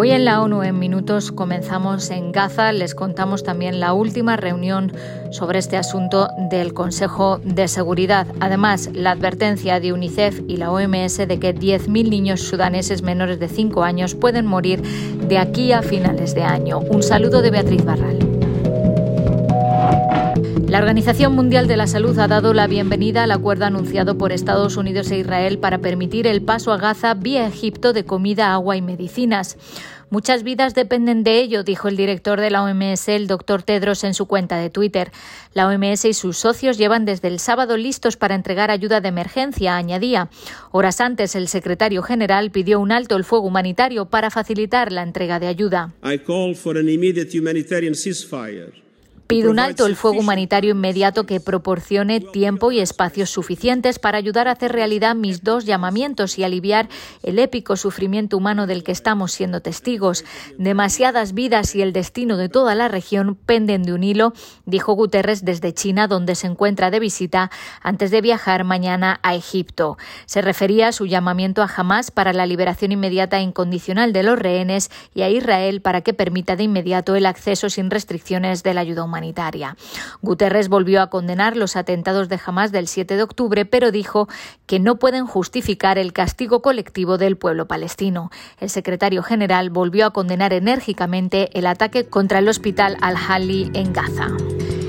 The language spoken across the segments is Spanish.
Hoy en la ONU en minutos comenzamos en Gaza. Les contamos también la última reunión sobre este asunto del Consejo de Seguridad. Además, la advertencia de UNICEF y la OMS de que 10.000 niños sudaneses menores de 5 años pueden morir de aquí a finales de año. Un saludo de Beatriz Barral. La Organización Mundial de la Salud ha dado la bienvenida al acuerdo anunciado por Estados Unidos e Israel para permitir el paso a Gaza vía Egipto de comida, agua y medicinas. Muchas vidas dependen de ello, dijo el director de la OMS, el doctor Tedros, en su cuenta de Twitter. La OMS y sus socios llevan desde el sábado listos para entregar ayuda de emergencia, añadía. Horas antes, el secretario general pidió un alto el fuego humanitario para facilitar la entrega de ayuda. Pide un alto el fuego humanitario inmediato que proporcione tiempo y espacios suficientes para ayudar a hacer realidad mis dos llamamientos y aliviar el épico sufrimiento humano del que estamos siendo testigos. Demasiadas vidas y el destino de toda la región penden de un hilo, dijo Guterres desde China, donde se encuentra de visita antes de viajar mañana a Egipto. Se refería a su llamamiento a Hamas para la liberación inmediata e incondicional de los rehenes y a Israel para que permita de inmediato el acceso sin restricciones de la ayuda humanitaria. Guterres volvió a condenar los atentados de Hamas del 7 de octubre, pero dijo que no pueden justificar el castigo colectivo del pueblo palestino. El secretario general volvió a condenar enérgicamente el ataque contra el hospital Al-Hali en Gaza.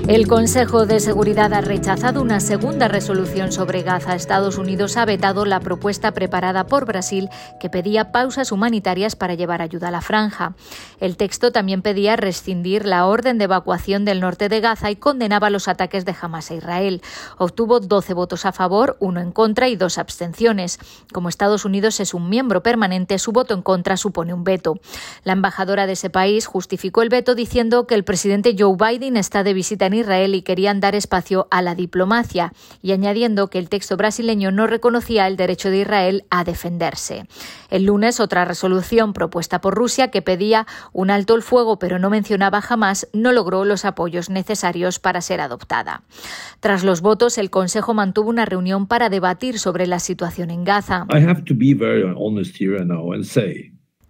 El Consejo de Seguridad ha rechazado una segunda resolución sobre Gaza. Estados Unidos ha vetado la propuesta preparada por Brasil que pedía pausas humanitarias para llevar ayuda a la franja. El texto también pedía rescindir la orden de evacuación del norte de Gaza y condenaba los ataques de Hamas a Israel. Obtuvo 12 votos a favor, uno en contra y dos abstenciones. Como Estados Unidos es un miembro permanente, su voto en contra supone un veto. La embajadora de ese país justificó el veto diciendo que el presidente Joe Biden está de visita en Israel y querían dar espacio a la diplomacia, y añadiendo que el texto brasileño no reconocía el derecho de Israel a defenderse. El lunes, otra resolución propuesta por Rusia que pedía un alto el fuego pero no mencionaba jamás no logró los apoyos necesarios para ser adoptada. Tras los votos, el Consejo mantuvo una reunión para debatir sobre la situación en Gaza.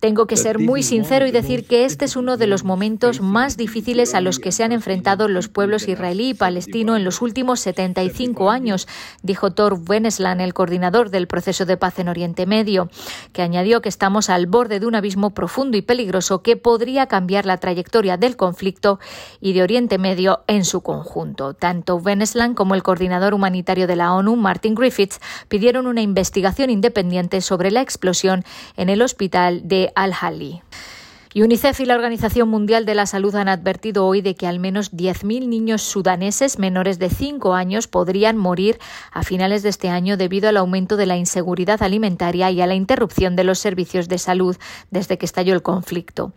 Tengo que ser muy sincero y decir que este es uno de los momentos más difíciles a los que se han enfrentado los pueblos israelí y palestino en los últimos 75 años, dijo Thor Wennesland, el coordinador del proceso de paz en Oriente Medio, que añadió que estamos al borde de un abismo profundo y peligroso que podría cambiar la trayectoria del conflicto y de Oriente Medio en su conjunto. Tanto Wennesland como el coordinador humanitario de la ONU, Martin Griffiths, pidieron una investigación independiente sobre la explosión en el hospital de al-Hali. UNICEF y la Organización Mundial de la Salud han advertido hoy de que al menos 10.000 niños sudaneses menores de 5 años podrían morir a finales de este año debido al aumento de la inseguridad alimentaria y a la interrupción de los servicios de salud desde que estalló el conflicto.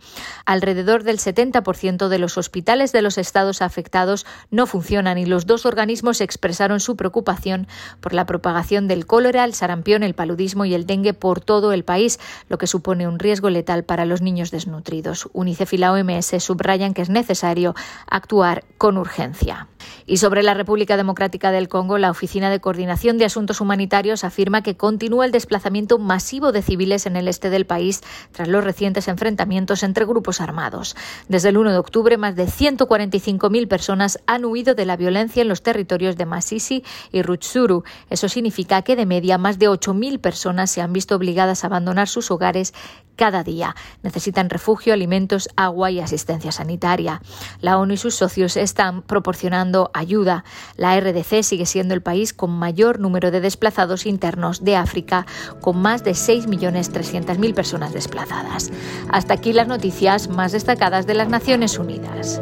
Alrededor del 70% de los hospitales de los estados afectados no funcionan y los dos organismos expresaron su preocupación por la propagación del cólera, el sarampión, el paludismo y el dengue por todo el país, lo que supone un riesgo letal para los niños desnudos. UNICEF y la OMS subrayan que es necesario actuar con urgencia. Y sobre la República Democrática del Congo, la Oficina de Coordinación de Asuntos Humanitarios afirma que continúa el desplazamiento masivo de civiles en el este del país tras los recientes enfrentamientos entre grupos armados. Desde el 1 de octubre, más de 145.000 personas han huido de la violencia en los territorios de Masisi y Rutshuru. Eso significa que de media más de 8.000 personas se han visto obligadas a abandonar sus hogares cada día. Necesitan alimentos, agua y asistencia sanitaria. La ONU y sus socios están proporcionando ayuda. La RDC sigue siendo el país con mayor número de desplazados internos de África, con más de 6.300.000 personas desplazadas. Hasta aquí las noticias más destacadas de las Naciones Unidas.